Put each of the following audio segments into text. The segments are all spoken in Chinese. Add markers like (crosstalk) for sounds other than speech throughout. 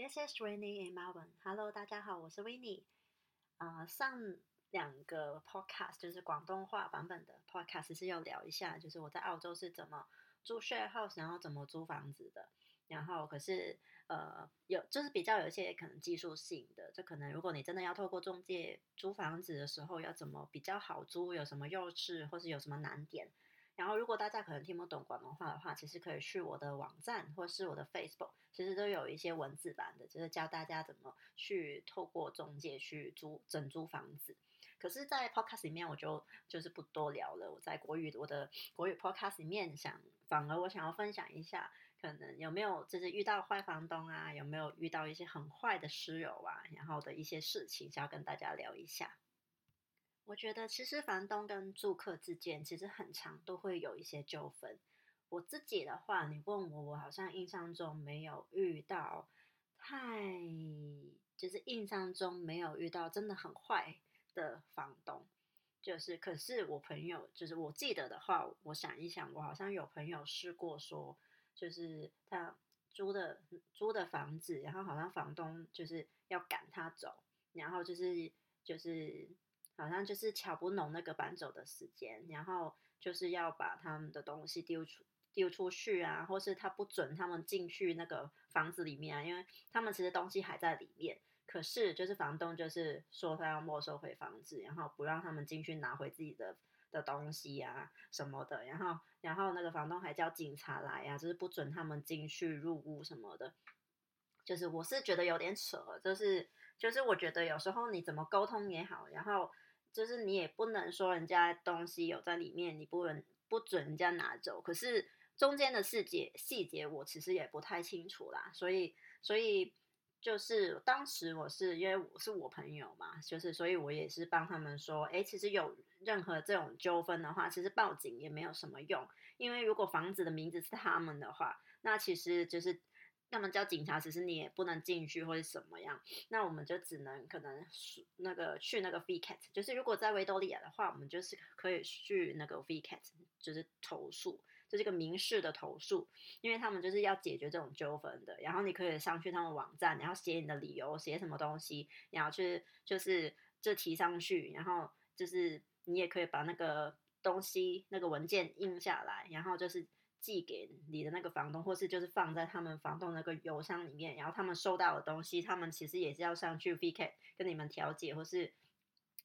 This is Winnie in Melbourne. Hello，大家好，我是 Winnie。呃，上两个 podcast 就是广东话版本的 podcast 是要聊一下，就是我在澳洲是怎么租 share house，然后怎么租房子的。然后可是呃有就是比较有一些可能技术性的，就可能如果你真的要透过中介租房子的时候，要怎么比较好租，有什么优势，或是有什么难点。然后，如果大家可能听不懂广东话的话，其实可以去我的网站或是我的 Facebook，其实都有一些文字版的，就是教大家怎么去透过中介去租整租房子。可是，在 Podcast 里面，我就就是不多聊了。我在国语我的国语 Podcast 里面，想反而我想要分享一下，可能有没有就是遇到坏房东啊，有没有遇到一些很坏的室友啊，然后的一些事情，想要跟大家聊一下。我觉得其实房东跟住客之间其实很长都会有一些纠纷。我自己的话，你问我，我好像印象中没有遇到太，就是印象中没有遇到真的很坏的房东。就是，可是我朋友，就是我记得的话，我想一想，我好像有朋友试过说，就是他租的租的房子，然后好像房东就是要赶他走，然后就是就是。好像就是瞧不拢那个搬走的时间，然后就是要把他们的东西丢出丢出去啊，或是他不准他们进去那个房子里面啊，因为他们其实东西还在里面，可是就是房东就是说他要没收回房子，然后不让他们进去拿回自己的的东西啊什么的，然后然后那个房东还叫警察来啊，就是不准他们进去入屋什么的，就是我是觉得有点扯，就是就是我觉得有时候你怎么沟通也好，然后。就是你也不能说人家东西有在里面，你不能不准人家拿走。可是中间的细节细节我其实也不太清楚啦，所以所以就是当时我是因为我是我朋友嘛，就是所以我也是帮他们说，哎，其实有任何这种纠纷的话，其实报警也没有什么用，因为如果房子的名字是他们的话，那其实就是。那么叫警察，其实你也不能进去或者什么样，那我们就只能可能那个去那个 VCAT，就是如果在维多利亚的话，我们就是可以去那个 VCAT，就是投诉，就是一个民事的投诉，因为他们就是要解决这种纠纷的。然后你可以上去他们网站，然后写你的理由，写什么东西，然后去就是就提上去，然后就是你也可以把那个东西那个文件印下来，然后就是。寄给你的那个房东，或是就是放在他们房东那个邮箱里面，然后他们收到的东西，他们其实也是要上去 VK 跟你们调解，或是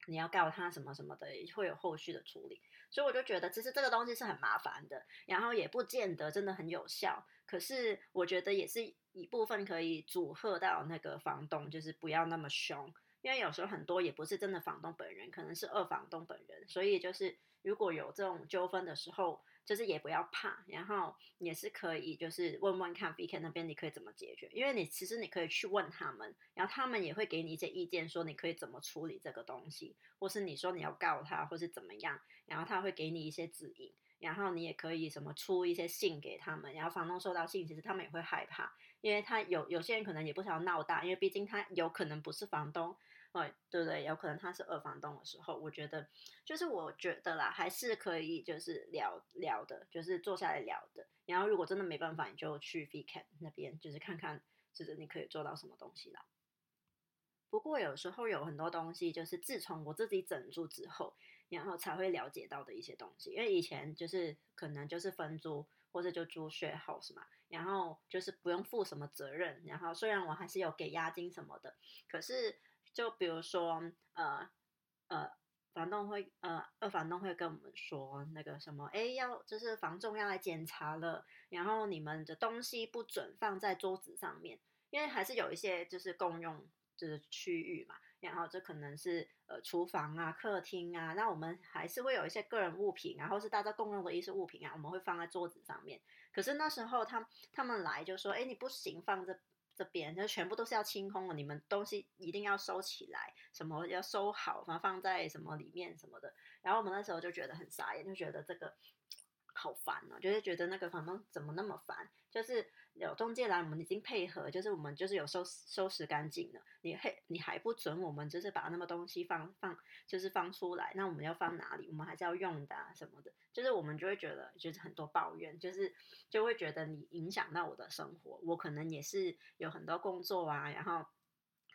你要告他什么什么的，会有后续的处理。所以我就觉得，其实这个东西是很麻烦的，然后也不见得真的很有效。可是我觉得也是一部分可以阻吓到那个房东，就是不要那么凶，因为有时候很多也不是真的房东本人，可能是二房东本人，所以就是如果有这种纠纷的时候。就是也不要怕，然后也是可以，就是问问看 V K 那边你可以怎么解决，因为你其实你可以去问他们，然后他们也会给你一些意见，说你可以怎么处理这个东西，或是你说你要告他，或是怎么样，然后他会给你一些指引，然后你也可以什么出一些信给他们，然后房东收到信，其实他们也会害怕，因为他有有些人可能也不想要闹大，因为毕竟他有可能不是房东。对对不对？有可能他是二房东的时候，我觉得就是我觉得啦，还是可以就是聊聊的，就是坐下来聊的。然后如果真的没办法，你就去 V Cat 那边，就是看看就是你可以做到什么东西啦。不过有时候有很多东西，就是自从我自己整住之后，然后才会了解到的一些东西。因为以前就是可能就是分租或者就租 share house 嘛，然后就是不用负什么责任。然后虽然我还是有给押金什么的，可是。就比如说，呃呃，房东会，呃，二房东会跟我们说那个什么，哎，要就是房仲要来检查了，然后你们的东西不准放在桌子上面，因为还是有一些就是共用就是区域嘛，然后这可能是呃厨房啊、客厅啊，那我们还是会有一些个人物品，然后是大家共用的一些物品啊，我们会放在桌子上面。可是那时候他他们来就说，哎，你不行放这。这边就全部都是要清空了，你们东西一定要收起来，什么要收好，然后放在什么里面什么的。然后我们那时候就觉得很傻眼，就觉得这个好烦哦，就是觉得那个房东怎么那么烦，就是有中介来，我们已经配合，就是我们就是有收收拾干净了，你还你还不准我们就是把那么东西放放就是放出来，那我们要放哪里？我们还是要用的啊什么的，就是我们就会觉得就是很多抱怨，就是就会觉得你影响到我的生活，我可能也是有很多工作啊，然后。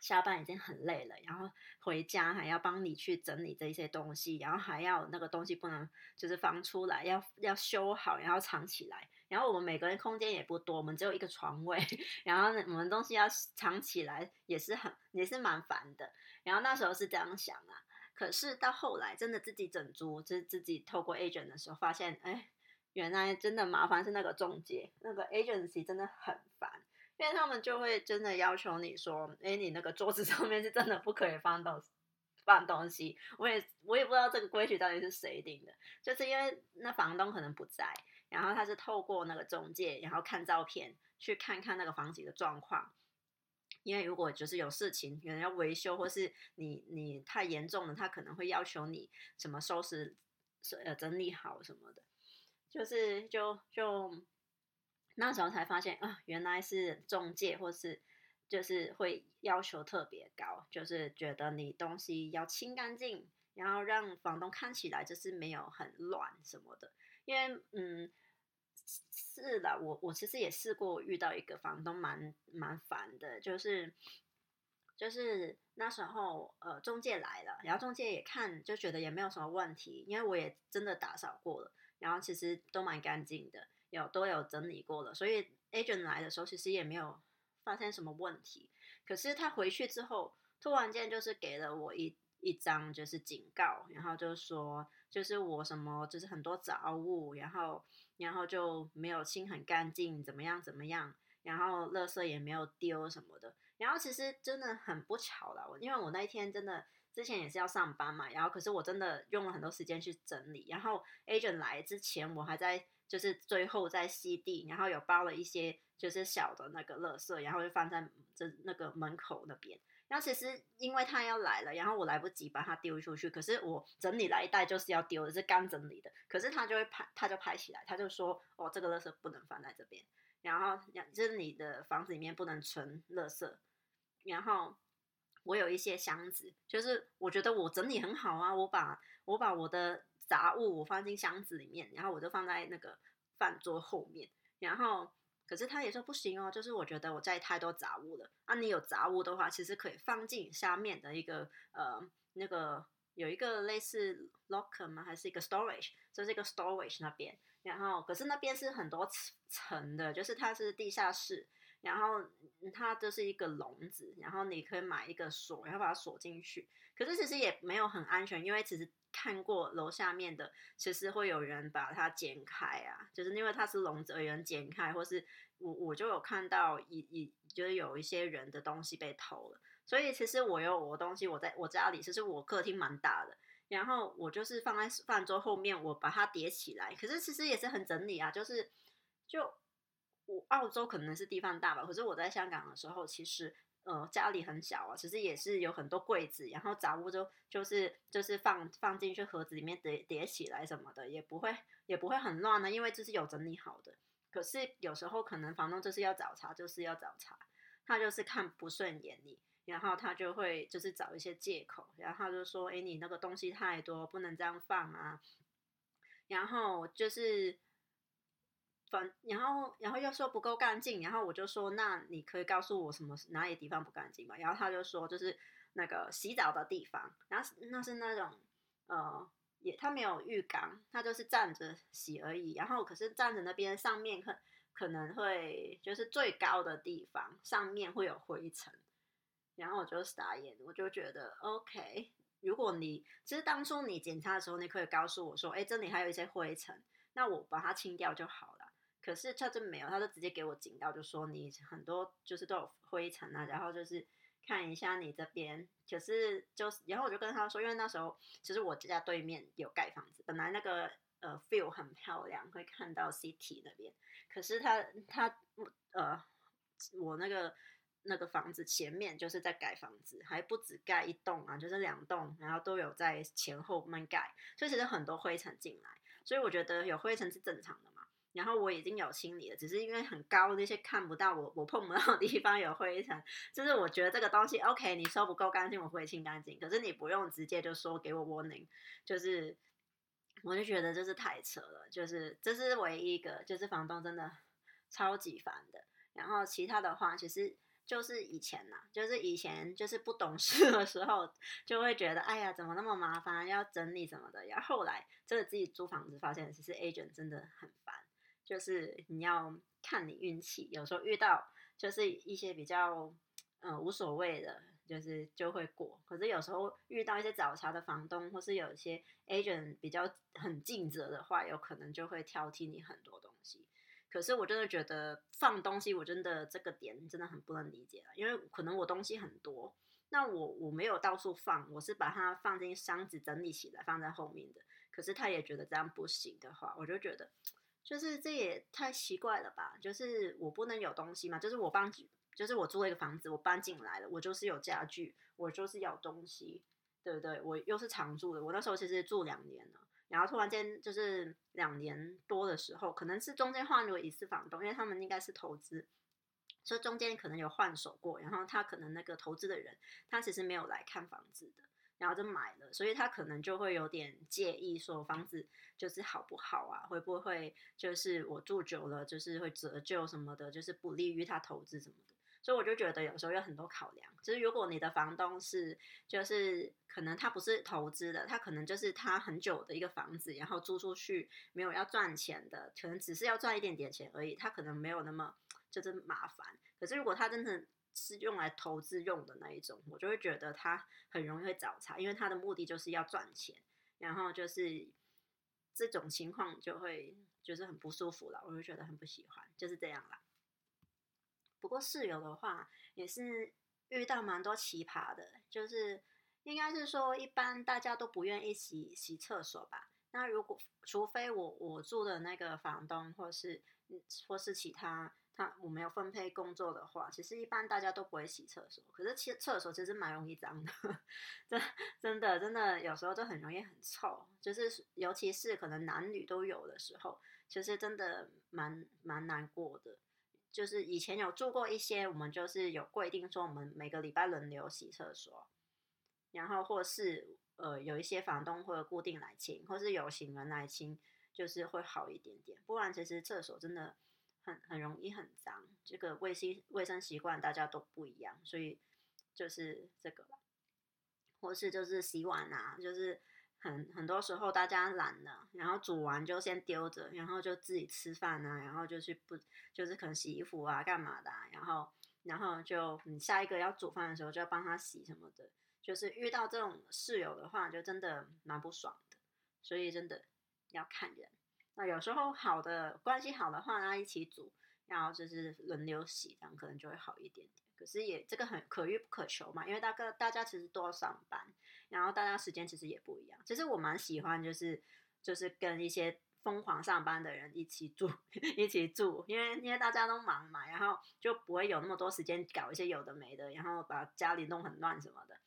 下班已经很累了，然后回家还要帮你去整理这些东西，然后还要那个东西不能就是放出来，要要修好，然后藏起来。然后我们每个人空间也不多，我们只有一个床位，(laughs) 然后我们东西要藏起来也是很也是蛮烦的。然后那时候是这样想啊，可是到后来真的自己整租，就是自己透过 agent 的时候，发现哎，原来真的麻烦是那个中介，那个 agency 真的很烦。因为他们就会真的要求你说，哎，你那个桌子 (laughs) 上面是真的不可以放东放东西。我也我也不知道这个规矩到底是谁定的，就是因为那房东可能不在，然后他是透过那个中介，然后看照片去看看那个房子的状况。因为如果就是有事情，有人要维修，或是你你太严重了，他可能会要求你什么收拾呃整理好什么的，就是就就。那时候才发现啊，原来是中介，或是就是会要求特别高，就是觉得你东西要清干净，然后让房东看起来就是没有很乱什么的。因为嗯，是的，我我其实也试过遇到一个房东蛮蛮烦的，就是就是那时候呃中介来了，然后中介也看就觉得也没有什么问题，因为我也真的打扫过了，然后其实都蛮干净的。有都有整理过了，所以 agent 来的时候其实也没有发现什么问题。可是他回去之后，突然间就是给了我一一张就是警告，然后就说就是我什么就是很多杂物，然后然后就没有清很干净，怎么样怎么样，然后垃圾也没有丢什么的。然后其实真的很不巧了，我因为我那一天真的之前也是要上班嘛，然后可是我真的用了很多时间去整理，然后 agent 来之前我还在。就是最后在吸地，然后有包了一些就是小的那个垃圾，然后就放在这那个门口那边。然后其实因为他要来了，然后我来不及把它丢出去，可是我整理来一袋就是要丢的，是刚整理的。可是他就会拍，他就拍起来，他就说：“哦，这个垃圾不能放在这边。”然后就是你的房子里面不能存垃圾。然后我有一些箱子，就是我觉得我整理很好啊，我把我把我的。杂物我放进箱子里面，然后我就放在那个饭桌后面。然后，可是他也说不行哦，就是我觉得我在太多杂物了。啊，你有杂物的话，其实可以放进下面的一个呃那个有一个类似 locker 吗？还是一个 storage？就是一个 storage 那边。然后，可是那边是很多层的，就是它是地下室。然后它就是一个笼子，然后你可以买一个锁，然后把它锁进去。可是其实也没有很安全，因为其实看过楼下面的，其实会有人把它剪开啊，就是因为它是笼子，有人剪开，或是我我就有看到一一就是有一些人的东西被偷了。所以其实我有我东西，我在我家里，其实我客厅蛮大的，然后我就是放在饭桌后面，我把它叠起来。可是其实也是很整理啊，就是就。我澳洲可能是地方大吧，可是我在香港的时候，其实呃家里很小啊，其实也是有很多柜子，然后杂物就就是就是放放进去盒子里面叠叠起来什么的，也不会也不会很乱呢，因为这是有整理好的。可是有时候可能房东就是要找茬，就是要找茬，他就是看不顺眼你，然后他就会就是找一些借口，然后就说，哎，你那个东西太多，不能这样放啊，然后就是。反，然后，然后又说不够干净，然后我就说，那你可以告诉我什么哪里地方不干净吗？然后他就说，就是那个洗澡的地方，然后那是那种，呃，也他没有浴缸，他就是站着洗而已。然后可是站着那边上面可可能会就是最高的地方上面会有灰尘，然后我就傻眼，我就觉得 OK，如果你其实当初你检查的时候，你可以告诉我说，哎，这里还有一些灰尘，那我把它清掉就好了。可是他真没有，他就直接给我警告，就说你很多就是都有灰尘啊，然后就是看一下你这边。可是就是，然后我就跟他说，因为那时候其实我家对面有盖房子，本来那个呃 feel 很漂亮，会看到 city 那边。可是他他呃，我那个那个房子前面就是在盖房子，还不止盖一栋啊，就是两栋，然后都有在前后门盖，所以其实很多灰尘进来。所以我觉得有灰尘是正常的。然后我已经有清理了，只是因为很高那些看不到我我碰不到的地方有灰尘，就是我觉得这个东西 OK，你收不够干净，我会清干净。可是你不用直接就说给我 warning，就是我就觉得这是太扯了，就是这是唯一一个就是房东真的超级烦的。然后其他的话，其实就是以前呐，就是以前就是不懂事的时候，就会觉得哎呀怎么那么麻烦，要整理什么的。然后后来真的自己租房子，发现其实 agent 真的很烦。就是你要看你运气，有时候遇到就是一些比较嗯无所谓的，就是就会过。可是有时候遇到一些找茬的房东，或是有一些 agent 比较很尽责的话，有可能就会挑剔你很多东西。可是我真的觉得放东西，我真的这个点真的很不能理解了，因为可能我东西很多，那我我没有到处放，我是把它放进箱子整理起来放在后面的。可是他也觉得这样不行的话，我就觉得。就是这也太奇怪了吧？就是我不能有东西嘛？就是我搬，就是我租了一个房子，我搬进来了，我就是有家具，我就是有东西，对不对？我又是常住的，我那时候其实住两年了，然后突然间就是两年多的时候，可能是中间换了一次房东，因为他们应该是投资，所以中间可能有换手过，然后他可能那个投资的人，他其实没有来看房子的。然后就买了，所以他可能就会有点介意，说房子就是好不好啊？会不会就是我住久了，就是会折旧什么的，就是不利于他投资什么的。所以我就觉得有时候有很多考量，就是如果你的房东是，就是可能他不是投资的，他可能就是他很久的一个房子，然后租出去没有要赚钱的，可能只是要赚一点点钱而已，他可能没有那么就是麻烦。可是如果他真的，是用来投资用的那一种，我就会觉得他很容易会找茬，因为他的目的就是要赚钱，然后就是这种情况就会就是很不舒服了，我就觉得很不喜欢，就是这样啦。不过室友的话也是遇到蛮多奇葩的，就是应该是说一般大家都不愿意洗洗厕所吧？那如果除非我我住的那个房东或是或是其他。那我没有分配工作的话，其实一般大家都不会洗厕所。可是其实厕所其实蛮容易脏的，真真的真的有时候就很容易很臭。就是尤其是可能男女都有的时候，其实真的蛮蛮难过的。就是以前有住过一些，我们就是有规定说我们每个礼拜轮流洗厕所，然后或是呃有一些房东会固定来清，或是有行人来清，就是会好一点点。不然其实厕所真的。很很容易很脏，这个卫生卫生习惯大家都不一样，所以就是这个，或是就是洗碗啊，就是很很多时候大家懒了，然后煮完就先丢着，然后就自己吃饭啊，然后就去不就是可能洗衣服啊干嘛的，然后然后就你下一个要煮饭的时候就要帮他洗什么的，就是遇到这种室友的话，就真的蛮不爽的，所以真的要看人。那有时候好的关系好的话，那一起煮，然后就是轮流洗，这样可能就会好一点点。可是也这个很可遇不可求嘛，因为大概大家其实都要上班，然后大家时间其实也不一样。其实我蛮喜欢就是就是跟一些疯狂上班的人一起住 (laughs) 一起住，因为因为大家都忙嘛，然后就不会有那么多时间搞一些有的没的，然后把家里弄很乱什么的。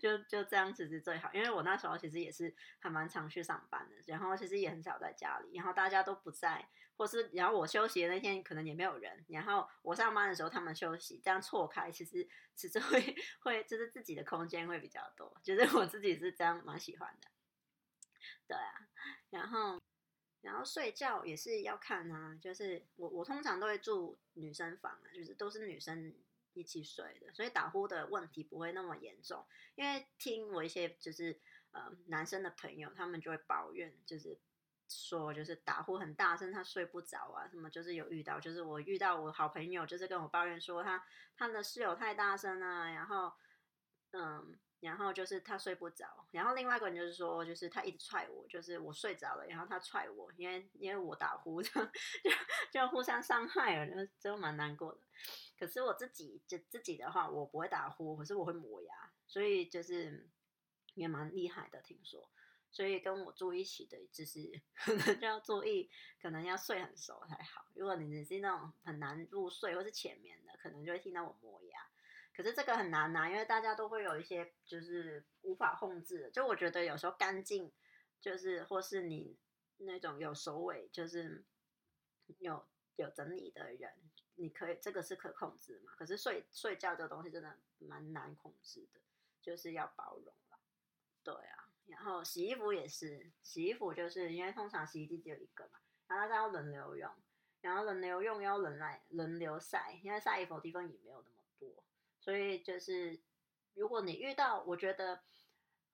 就就这样子是最好，因为我那时候其实也是还蛮常去上班的，然后其实也很少在家里，然后大家都不在，或是然后我休息的那天可能也没有人，然后我上班的时候他们休息，这样错开，其实其实会会就是自己的空间会比较多，就是我自己是这样蛮喜欢的，对啊，然后然后睡觉也是要看啊，就是我我通常都会住女生房啊，就是都是女生。一起睡的，所以打呼的问题不会那么严重。因为听我一些就是呃男生的朋友，他们就会抱怨，就是说就是打呼很大声，他睡不着啊，什么就是有遇到，就是我遇到我好朋友，就是跟我抱怨说他他的室友太大声了，然后嗯。然后就是他睡不着，然后另外一个人就是说，就是他一直踹我，就是我睡着了，然后他踹我，因为因为我打呼，(laughs) 就就互相伤害了，就就蛮难过的。可是我自己就自己的话，我不会打呼，可是我会磨牙，所以就是也蛮厉害的，听说。所以跟我住一起的，就是 (laughs) 可能就要注意，可能要睡很熟才好。如果你是那种很难入睡或是浅眠的，可能就会听到我磨牙。可是这个很难拿，因为大家都会有一些就是无法控制。就我觉得有时候干净就是或是你那种有首尾，就是有有整理的人，你可以这个是可控制嘛？可是睡睡觉这个东西真的蛮难控制的，就是要包容了。对啊，然后洗衣服也是，洗衣服就是因为通常洗衣机只有一个嘛，然后大家要轮流用，然后轮流用要轮来轮流晒，因为晒衣服的地方也没有那么多，所以就是如果你遇到，我觉得。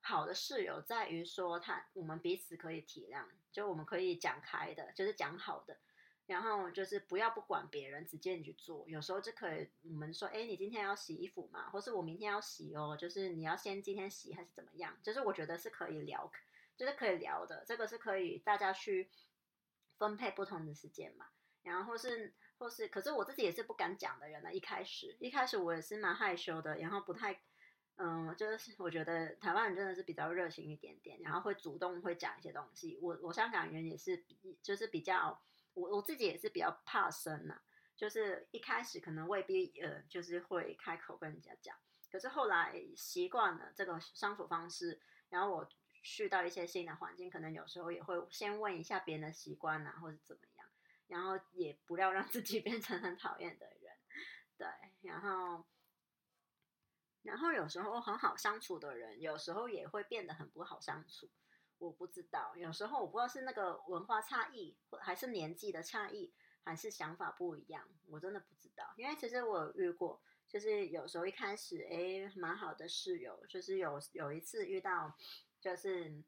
好的室友在于说，他我们彼此可以体谅，就我们可以讲开的，就是讲好的，然后就是不要不管别人，直接你去做。有时候就可以，我们说，哎，你今天要洗衣服嘛，或是我明天要洗哦，就是你要先今天洗还是怎么样？就是我觉得是可以聊，就是可以聊的，这个是可以大家去分配不同的时间嘛。然后是或是，可是我自己也是不敢讲的人呢。一开始一开始我也是蛮害羞的，然后不太。嗯，就是我觉得台湾人真的是比较热情一点点，然后会主动会讲一些东西。我我香港人也是就是比较，我我自己也是比较怕生呐，就是一开始可能未必呃就是会开口跟人家讲，可是后来习惯了这个相处方式，然后我去到一些新的环境，可能有时候也会先问一下别人的习惯啊，或者怎么样，然后也不要让自己 (laughs) 变成很讨厌的人，对，然后。然后有时候很好相处的人，有时候也会变得很不好相处。我不知道，有时候我不知道是那个文化差异，或还是年纪的差异，还是想法不一样，我真的不知道。因为其实我遇过，就是有时候一开始哎蛮好的室友，就是有有一次遇到，就是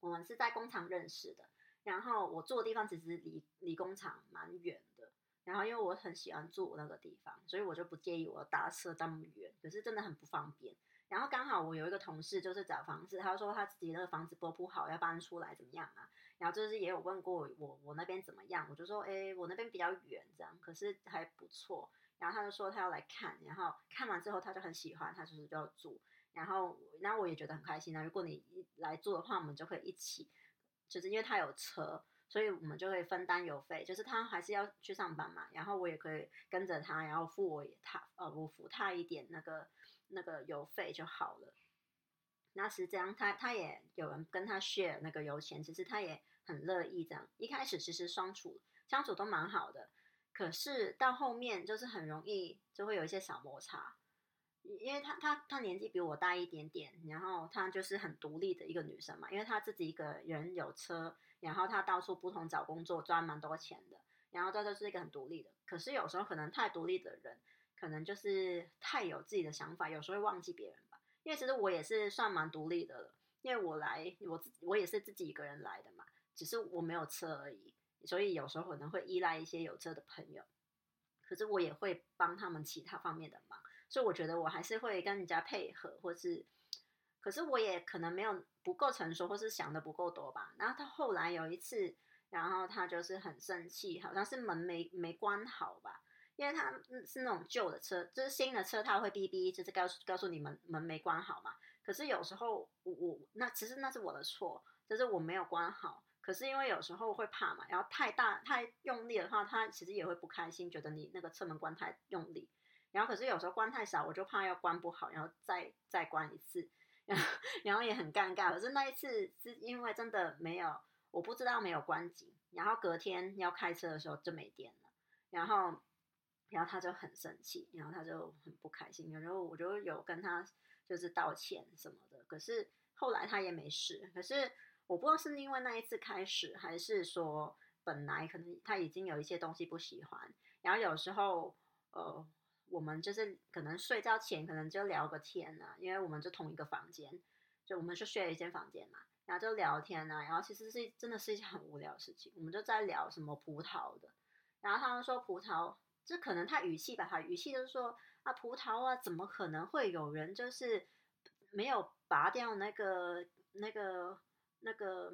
我们是在工厂认识的，然后我住的地方其实离离工厂蛮远的。然后因为我很喜欢住那个地方，所以我就不介意我搭车这么远，可是真的很不方便。然后刚好我有一个同事就是找房子，他说他自己那个房子不不好，要搬出来怎么样啊？然后就是也有问过我我那边怎么样，我就说哎我那边比较远这样，可是还不错。然后他就说他要来看，然后看完之后他就很喜欢，他就是就要住。然后那我也觉得很开心啊。如果你来住的话，我们就可以一起，就是因为他有车。所以我们就会分担邮费，就是他还是要去上班嘛，然后我也可以跟着他，然后付我他呃我付他一点那个那个邮费就好了。那实这样，他他也有人跟他 share 那个油钱，其实他也很乐意这样。一开始其实相处相处都蛮好的，可是到后面就是很容易就会有一些小摩擦，因为他他他年纪比我大一点点，然后他就是很独立的一个女生嘛，因为他自己一个人有车。然后他到处不同找工作赚蛮多钱的，然后她就是一个很独立的。可是有时候可能太独立的人，可能就是太有自己的想法，有时候会忘记别人吧。因为其实我也是算蛮独立的了，因为我来我自我也是自己一个人来的嘛，只是我没有车而已，所以有时候可能会依赖一些有车的朋友。可是我也会帮他们其他方面的忙，所以我觉得我还是会跟人家配合，或是。可是我也可能没有不够成熟，或是想的不够多吧。然后他后来有一次，然后他就是很生气，好像是门没没关好吧，因为他是那种旧的车，就是新的车他会哔哔，就是告诉告诉你们门没关好嘛。可是有时候我我那其实那是我的错，就是我没有关好。可是因为有时候会怕嘛，然后太大太用力的话，他其实也会不开心，觉得你那个车门关太用力。然后可是有时候关太少，我就怕要关不好，然后再再关一次。然后，然后也很尴尬。可是那一次是因为真的没有，我不知道没有关紧。然后隔天要开车的时候就没电了。然后，然后他就很生气，然后他就很不开心。然后我就有跟他就是道歉什么的。可是后来他也没事。可是我不知道是因为那一次开始，还是说本来可能他已经有一些东西不喜欢。然后有时候，呃。我们就是可能睡觉前可能就聊个天呐，因为我们就同一个房间，就我们是睡一间房间嘛，然后就聊天呐，然后其实是真的是一件很无聊的事情，我们就在聊什么葡萄的，然后他们说葡萄，这可能他语气吧，他语气就是说啊葡萄啊，怎么可能会有人就是没有拔掉那个那个那个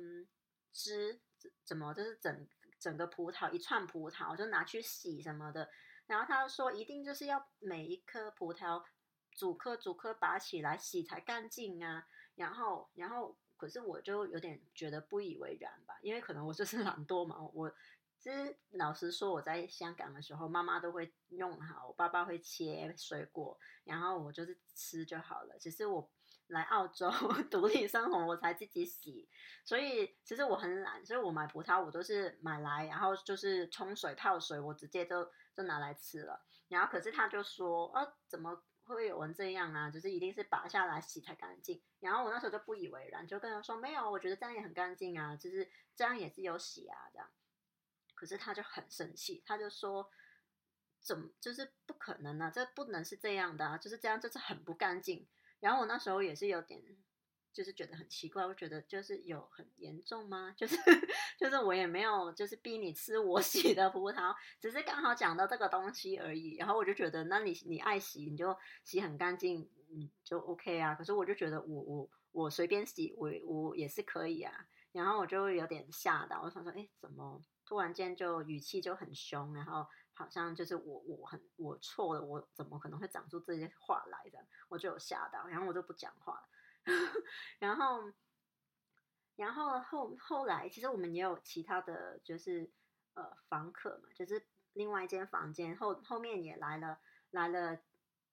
汁，怎么就是整整个葡萄一串葡萄就拿去洗什么的。然后他说，一定就是要每一颗葡萄逐颗逐颗拔起来洗才干净啊。然后，然后，可是我就有点觉得不以为然吧，因为可能我就是懒惰嘛。我其实老实说，我在香港的时候，妈妈都会弄好，我爸爸会切水果，然后我就是吃就好了。只是我来澳洲 (laughs) 独立生活，我才自己洗。所以其实我很懒，所以我买葡萄我都是买来，然后就是冲水泡水，我直接就就拿来吃了。然后可是他就说，啊，怎么会有人这样啊？就是一定是拔下来洗才干净。然后我那时候就不以为然，就跟他说没有，我觉得这样也很干净啊，就是这样也是有洗啊这样。可是他就很生气，他就说。怎么就是不可能呢？这不能是这样的啊！就是这样，就是很不干净。然后我那时候也是有点，就是觉得很奇怪。我觉得就是有很严重吗？(laughs) 就是就是我也没有就是逼你吃我 (laughs) 洗的葡萄，只是刚好讲到这个东西而已。然后我就觉得，那你你爱洗你就洗很干净，嗯，就 OK 啊。可是我就觉得我我我随便洗我我也是可以啊。然后我就有点吓到，我想说，哎，怎么突然间就语气就很凶，然后。好像就是我，我很我错了，我怎么可能会讲出这些话来的？我就有吓到，然后我就不讲话了。(laughs) 然后，然后后后来，其实我们也有其他的就是呃房客嘛，就是另外一间房间后后面也来了来了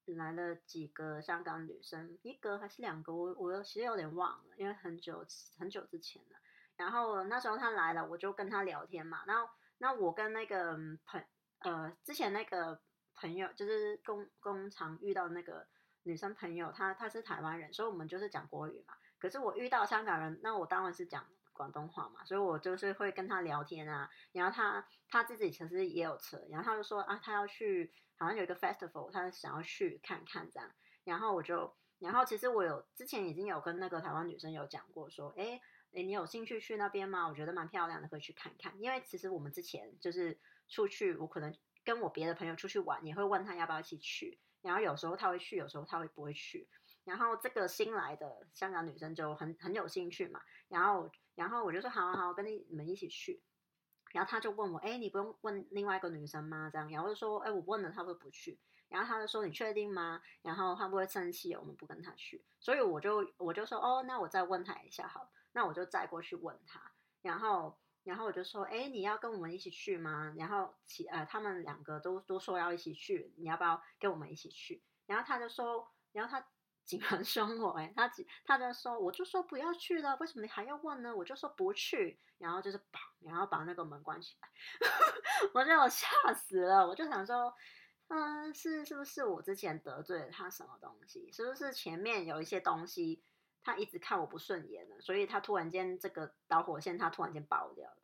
来了几个香港女生，一个还是两个，我我其实有点忘了，因为很久很久之前了。然后那时候他来了，我就跟他聊天嘛。然后那我跟那个朋。呃，之前那个朋友就是工工厂遇到那个女生朋友，她她是台湾人，所以我们就是讲国语嘛。可是我遇到香港人，那我当然是讲广东话嘛，所以我就是会跟他聊天啊。然后他他自己其实也有车，然后他就说啊，他要去，好像有一个 festival，他想要去看看这样。然后我就，然后其实我有之前已经有跟那个台湾女生有讲过，说，哎哎，你有兴趣去那边吗？我觉得蛮漂亮的，可以去看看。因为其实我们之前就是。出去，我可能跟我别的朋友出去玩，也会问他要不要一起去。然后有时候他会去，有时候他会不会去。然后这个新来的香港女生就很很有兴趣嘛。然后，然后我就说好好，跟你们一起去。然后他就问我，哎，你不用问另外一个女生吗？这样，然后就说，哎，我问了，他会不去。然后他就说，你确定吗？然后他不会生气，我们不跟他去。所以我就我就说，哦，那我再问他一下好了。那我就再过去问他。然后。然后我就说，哎，你要跟我们一起去吗？然后其呃，他们两个都都说要一起去，你要不要跟我们一起去？然后他就说，然后他竟然凶我，哎，他他就说，我就说不要去了，为什么你还要问呢？我就说不去，然后就是砰，然后把那个门关起来，(laughs) 我就我吓死了，我就想说，嗯，是是不是我之前得罪了他什么东西？是不是前面有一些东西？他一直看我不顺眼了，所以他突然间这个导火线他突然间爆掉了。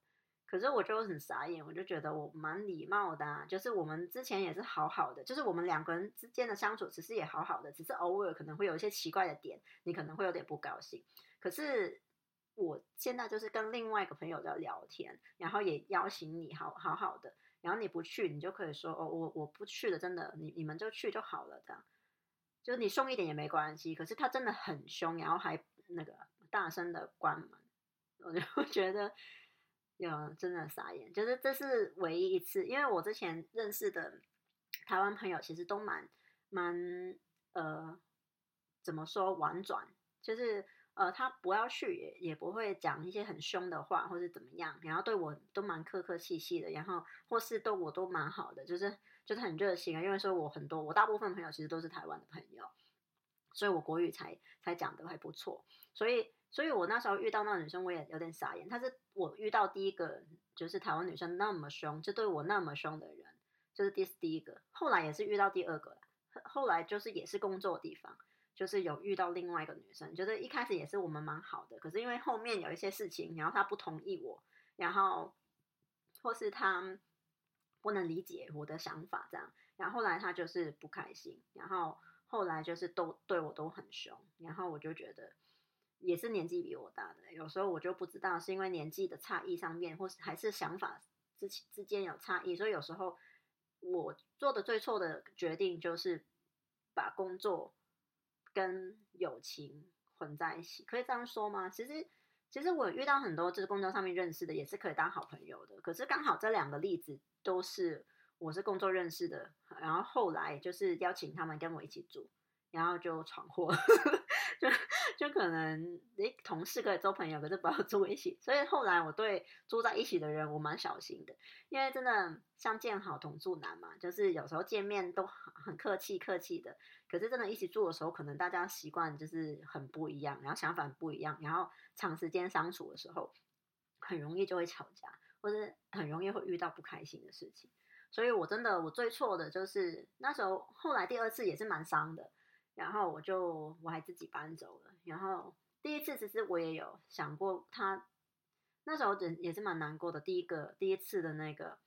可是我就很傻眼，我就觉得我蛮礼貌的，就是我们之前也是好好的，就是我们两个人之间的相处其实也好好的，只是偶尔可能会有一些奇怪的点，你可能会有点不高兴。可是我现在就是跟另外一个朋友在聊天，然后也邀请你好好好的，然后你不去，你就可以说哦，我我不去了，真的，你你们就去就好了，这样。就是你凶一点也没关系，可是他真的很凶，然后还那个大声的关门，我就 (laughs) 觉得有真的傻眼。就是这是唯一一次，因为我之前认识的台湾朋友其实都蛮蛮呃怎么说婉转，就是呃他不要去也也不会讲一些很凶的话或者怎么样，然后对我都蛮客客气气的，然后或是对我都蛮好的，就是。就是很热心啊，因为说我很多，我大部分朋友其实都是台湾的朋友，所以我国语才才讲的还不错。所以，所以我那时候遇到那个女生，我也有点傻眼。她是我遇到第一个，就是台湾女生那么凶，就对我那么凶的人，就是第第一个。后来也是遇到第二个，后来就是也是工作的地方，就是有遇到另外一个女生，就是一开始也是我们蛮好的，可是因为后面有一些事情，然后她不同意我，然后或是她。不能理解我的想法，这样，然后后来她就是不开心，然后后来就是都对我都很凶，然后我就觉得也是年纪比我大的，有时候我就不知道是因为年纪的差异上面，或是还是想法之之间有差异，所以有时候我做的最错的决定就是把工作跟友情混在一起，可以这样说吗？其实。其实我遇到很多就是工作上面认识的，也是可以当好朋友的。可是刚好这两个例子都是我是工作认识的，然后后来就是邀请他们跟我一起住，然后就闯祸，(laughs) 就就可能诶同事可以做朋友，可是不要住一起。所以后来我对住在一起的人我蛮小心的，因为真的像见好同住难嘛，就是有时候见面都很客气客气的，可是真的一起住的时候，可能大家习惯就是很不一样，然后想法不一样，然后长时间相处的时候，很容易就会吵架，或者很容易会遇到不开心的事情。所以我真的我最错的就是那时候，后来第二次也是蛮伤的。然后我就我还自己搬走了。然后第一次其实我也有想过，他那时候也也是蛮难过的。第一个第一次的那个，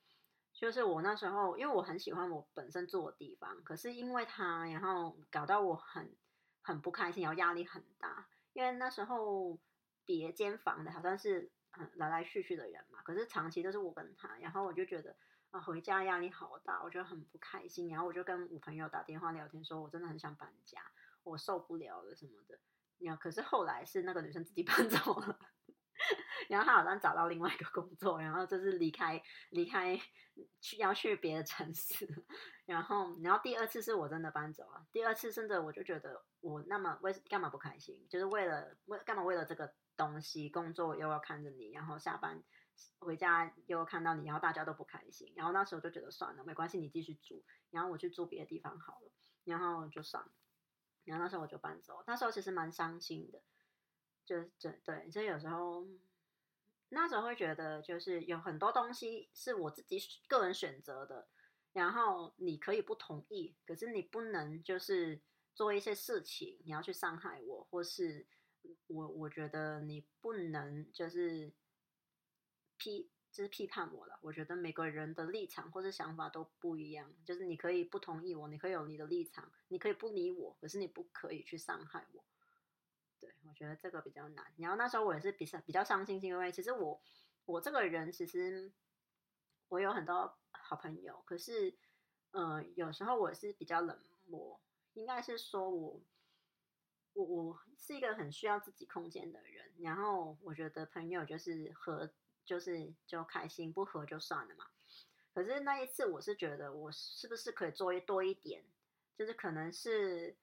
就是我那时候因为我很喜欢我本身住的地方，可是因为他，然后搞到我很很不开心，然后压力很大。因为那时候别间房的好像是嗯来来去去的人嘛，可是长期都是我跟他，然后我就觉得。啊，回家压力好大，我觉得很不开心。然后我就跟我朋友打电话聊天，说我真的很想搬家，我受不了了什么的。然后可是后来是那个女生自己搬走了，然后他好像找到另外一个工作，然后就是离开离开去要去别的城市。然后然后第二次是我真的搬走了，第二次真的我就觉得我那么为干嘛不开心？就是为了为干嘛为了这个东西工作又要看着你，然后下班。回家又看到你，然后大家都不开心，然后那时候就觉得算了，没关系，你继续住，然后我去住别的地方好了，然后就算了，然后那时候我就搬走，那时候其实蛮伤心的，就就对，所以有时候那时候会觉得，就是有很多东西是我自己个人选择的，然后你可以不同意，可是你不能就是做一些事情，你要去伤害我，或是我我觉得你不能就是。批就是批判我了。我觉得每个人的立场或者想法都不一样，就是你可以不同意我，你可以有你的立场，你可以不理我，可是你不可以去伤害我。对我觉得这个比较难。然后那时候我也是比较比较伤心，是因为其实我我这个人其实我有很多好朋友，可是呃有时候我是比较冷漠，应该是说我我我是一个很需要自己空间的人。然后我觉得朋友就是和。就是就开心不合就算了嘛，可是那一次我是觉得我是不是可以做多一点，就是可能是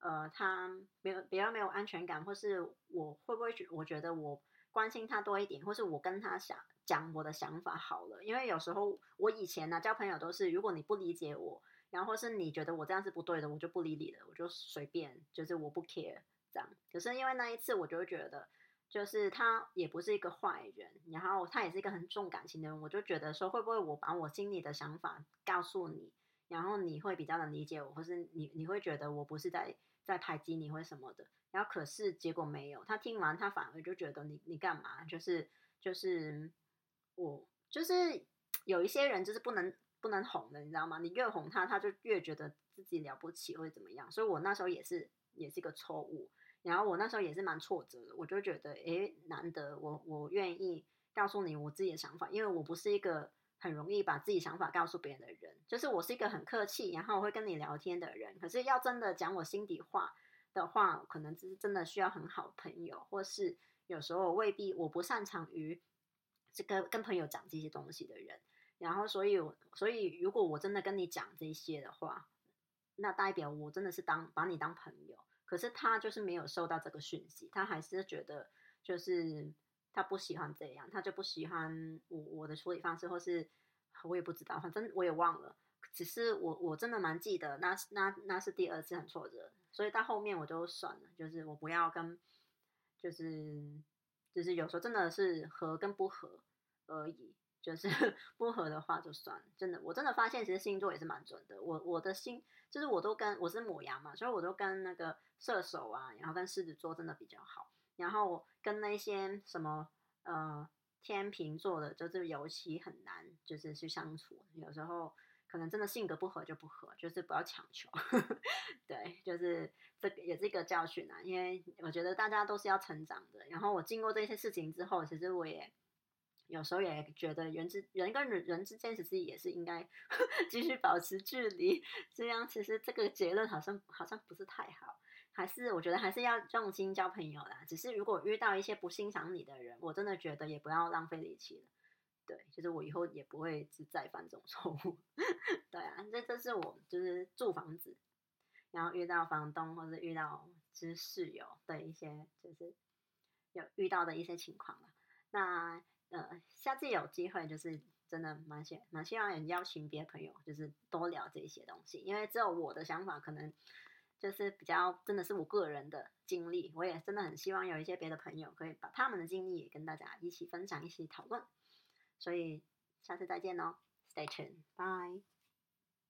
呃他没有比较没有安全感，或是我会不会觉我觉得我关心他多一点，或是我跟他想讲我的想法好了，因为有时候我以前呢交朋友都是如果你不理解我，然后是你觉得我这样是不对的，我就不理你了，我就随便就是我不 care 这样，可是因为那一次我就觉得。就是他也不是一个坏人，然后他也是一个很重感情的人，我就觉得说会不会我把我心里的想法告诉你，然后你会比较能理解我，或是你你会觉得我不是在在排挤你或什么的，然后可是结果没有，他听完他反而就觉得你你干嘛？就是就是我就是有一些人就是不能不能哄的，你知道吗？你越哄他，他就越觉得自己了不起或者怎么样，所以我那时候也是也是一个错误。然后我那时候也是蛮挫折的，我就觉得，哎，难得我我愿意告诉你我自己的想法，因为我不是一个很容易把自己想法告诉别人的人，就是我是一个很客气，然后我会跟你聊天的人。可是要真的讲我心底话的话，可能只是真的需要很好朋友，或是有时候未必我不擅长于这个跟朋友讲这些东西的人。然后所以所以如果我真的跟你讲这些的话，那代表我真的是当把你当朋友。可是他就是没有收到这个讯息，他还是觉得就是他不喜欢这样，他就不喜欢我我的处理方式，或是我也不知道，反正我也忘了。只是我我真的蛮记得，那那那是第二次很挫折，所以到后面我就算了，就是我不要跟，就是就是有时候真的是合跟不合而已。就是 (laughs) 不合的话就算，真的，我真的发现其实星座也是蛮准的。我我的星就是我都跟我是母羊嘛，所以我都跟那个射手啊，然后跟狮子座真的比较好。然后跟那些什么呃天秤座的，就是尤其很难，就是去相处。有时候可能真的性格不合就不合，就是不要强求。(laughs) 对，就是这个也是一个教训啊，因为我觉得大家都是要成长的。然后我经过这些事情之后，其实我也。有时候也觉得人之人跟人人之间其实也是应该 (laughs) 继续保持距离，这样其实这个结论好像好像不是太好，还是我觉得还是要用心交朋友啦。只是如果遇到一些不欣赏你的人，我真的觉得也不要浪费力气了。对，就是我以后也不会再犯这种错误。(laughs) 对啊，这这是我就是住房子，然后遇到房东或者遇到之室友的一些就是有遇到的一些情况了。那呃，下次有机会就是真的蛮希蛮希望也邀请别的朋友，就是多聊这些东西，因为只有我的想法可能就是比较真的是我个人的经历，我也真的很希望有一些别的朋友可以把他们的经历也跟大家一起分享，一起讨论。所以下次再见哦，Stay tuned，bye。